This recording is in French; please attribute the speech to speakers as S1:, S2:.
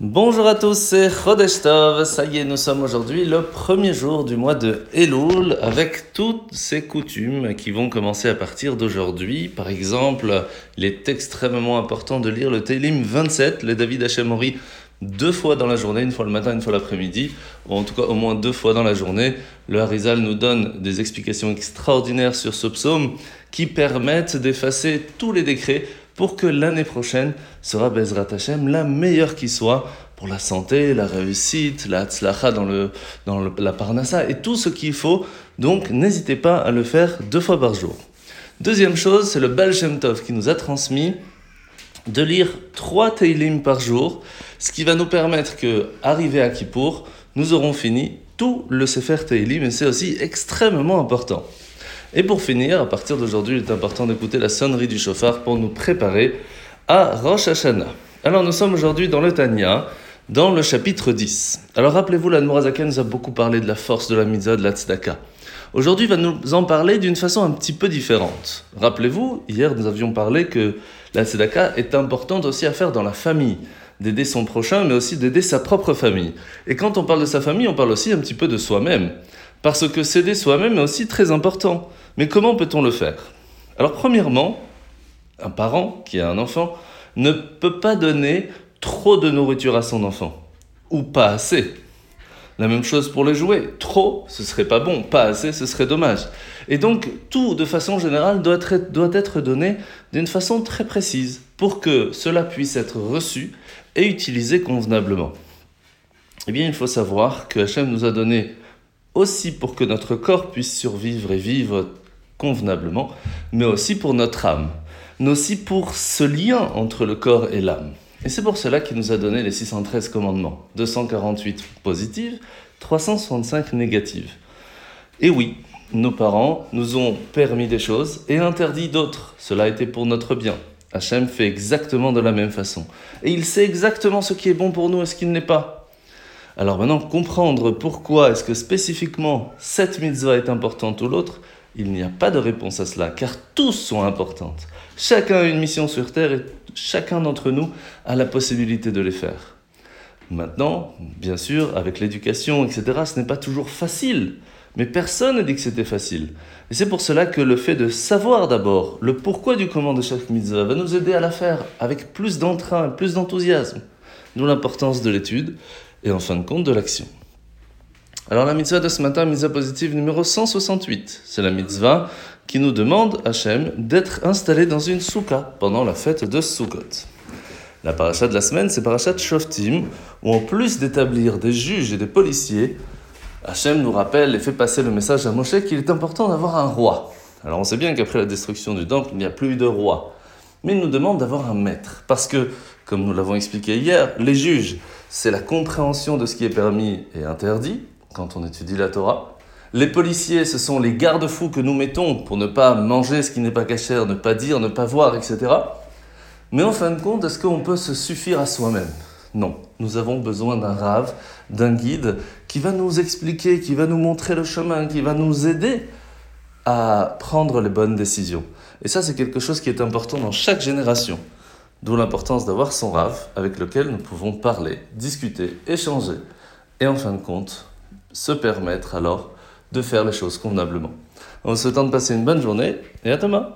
S1: Bonjour à tous, c'est Chodesh Tov. Ça y est, nous sommes aujourd'hui le premier jour du mois de Elul avec toutes ces coutumes qui vont commencer à partir d'aujourd'hui. Par exemple, il est extrêmement important de lire le Télim 27, le David Hachemori, deux fois dans la journée, une fois le matin, une fois l'après-midi, ou en tout cas au moins deux fois dans la journée. Le Harizal nous donne des explications extraordinaires sur ce psaume qui permettent d'effacer tous les décrets pour que l'année prochaine sera Bezrat Hashem la meilleure qui soit pour la santé, la réussite, la tzlacha dans, le, dans la parnassa et tout ce qu'il faut. Donc n'hésitez pas à le faire deux fois par jour. Deuxième chose, c'est le Baal Shem Tov qui nous a transmis de lire trois Teilim par jour, ce qui va nous permettre que, arrivé à Kippour, nous aurons fini tout le Sefer Teilim et c'est aussi extrêmement important. Et pour finir, à partir d'aujourd'hui, il est important d'écouter la sonnerie du chauffard pour nous préparer à Rosh Hashanah. Alors nous sommes aujourd'hui dans le Tanya, dans le chapitre 10. Alors rappelez-vous, la Nourazaken nous a beaucoup parlé de la force de la mitzvah, de la tzedaka. Aujourd'hui, il va nous en parler d'une façon un petit peu différente. Rappelez-vous, hier nous avions parlé que la tzedaka est importante aussi à faire dans la famille d'aider son prochain, mais aussi d'aider sa propre famille. Et quand on parle de sa famille, on parle aussi un petit peu de soi-même. Parce que s'aider soi-même est aussi très important. Mais comment peut-on le faire? Alors premièrement, un parent qui a un enfant ne peut pas donner trop de nourriture à son enfant. Ou pas assez. La même chose pour les jouets. Trop, ce serait pas bon. Pas assez, ce serait dommage. Et donc, tout, de façon générale, doit être, doit être donné d'une façon très précise pour que cela puisse être reçu et utilisé convenablement. Eh bien, il faut savoir que Hachem nous a donné aussi pour que notre corps puisse survivre et vivre convenablement, mais aussi pour notre âme, mais aussi pour ce lien entre le corps et l'âme. Et c'est pour cela qu'il nous a donné les 613 commandements, 248 positives, 365 négatives. Et oui, nos parents nous ont permis des choses et interdit d'autres. Cela a été pour notre bien. Hachem fait exactement de la même façon. Et il sait exactement ce qui est bon pour nous et ce qui ne l'est pas. Alors maintenant, comprendre pourquoi est-ce que spécifiquement cette mitzvah est importante ou l'autre, il n'y a pas de réponse à cela, car tous sont importantes. Chacun a une mission sur Terre et chacun d'entre nous a la possibilité de les faire. Maintenant, bien sûr, avec l'éducation, etc., ce n'est pas toujours facile. Mais personne n'a dit que c'était facile. Et c'est pour cela que le fait de savoir d'abord le pourquoi du comment de chaque mitzvah va nous aider à la faire avec plus d'entrain, plus d'enthousiasme. D'où l'importance de l'étude et en fin de compte de l'action. Alors la mitzvah de ce matin, mitzvah positive numéro 168, c'est la mitzvah qui nous demande, Hachem, d'être installé dans une souka pendant la fête de Sukkot. La paracha de la semaine, c'est parachat Shoftim, où en plus d'établir des juges et des policiers, Hachem nous rappelle et fait passer le message à Moshe qu'il est important d'avoir un roi. Alors on sait bien qu'après la destruction du temple, il n'y a plus de roi. Mais il nous demande d'avoir un maître. Parce que, comme nous l'avons expliqué hier, les juges, c'est la compréhension de ce qui est permis et interdit quand on étudie la Torah. Les policiers, ce sont les garde-fous que nous mettons pour ne pas manger ce qui n'est pas cachère, ne pas dire, ne pas voir, etc. Mais en fin de compte, est-ce qu'on peut se suffire à soi-même? Non. Nous avons besoin d'un rave, d'un guide qui va nous expliquer, qui va nous montrer le chemin, qui va nous aider à prendre les bonnes décisions. Et ça, c'est quelque chose qui est important dans chaque génération. D'où l'importance d'avoir son rave avec lequel nous pouvons parler, discuter, échanger et en fin de compte se permettre alors de faire les choses convenablement. En vous souhaitant de passer une bonne journée et à demain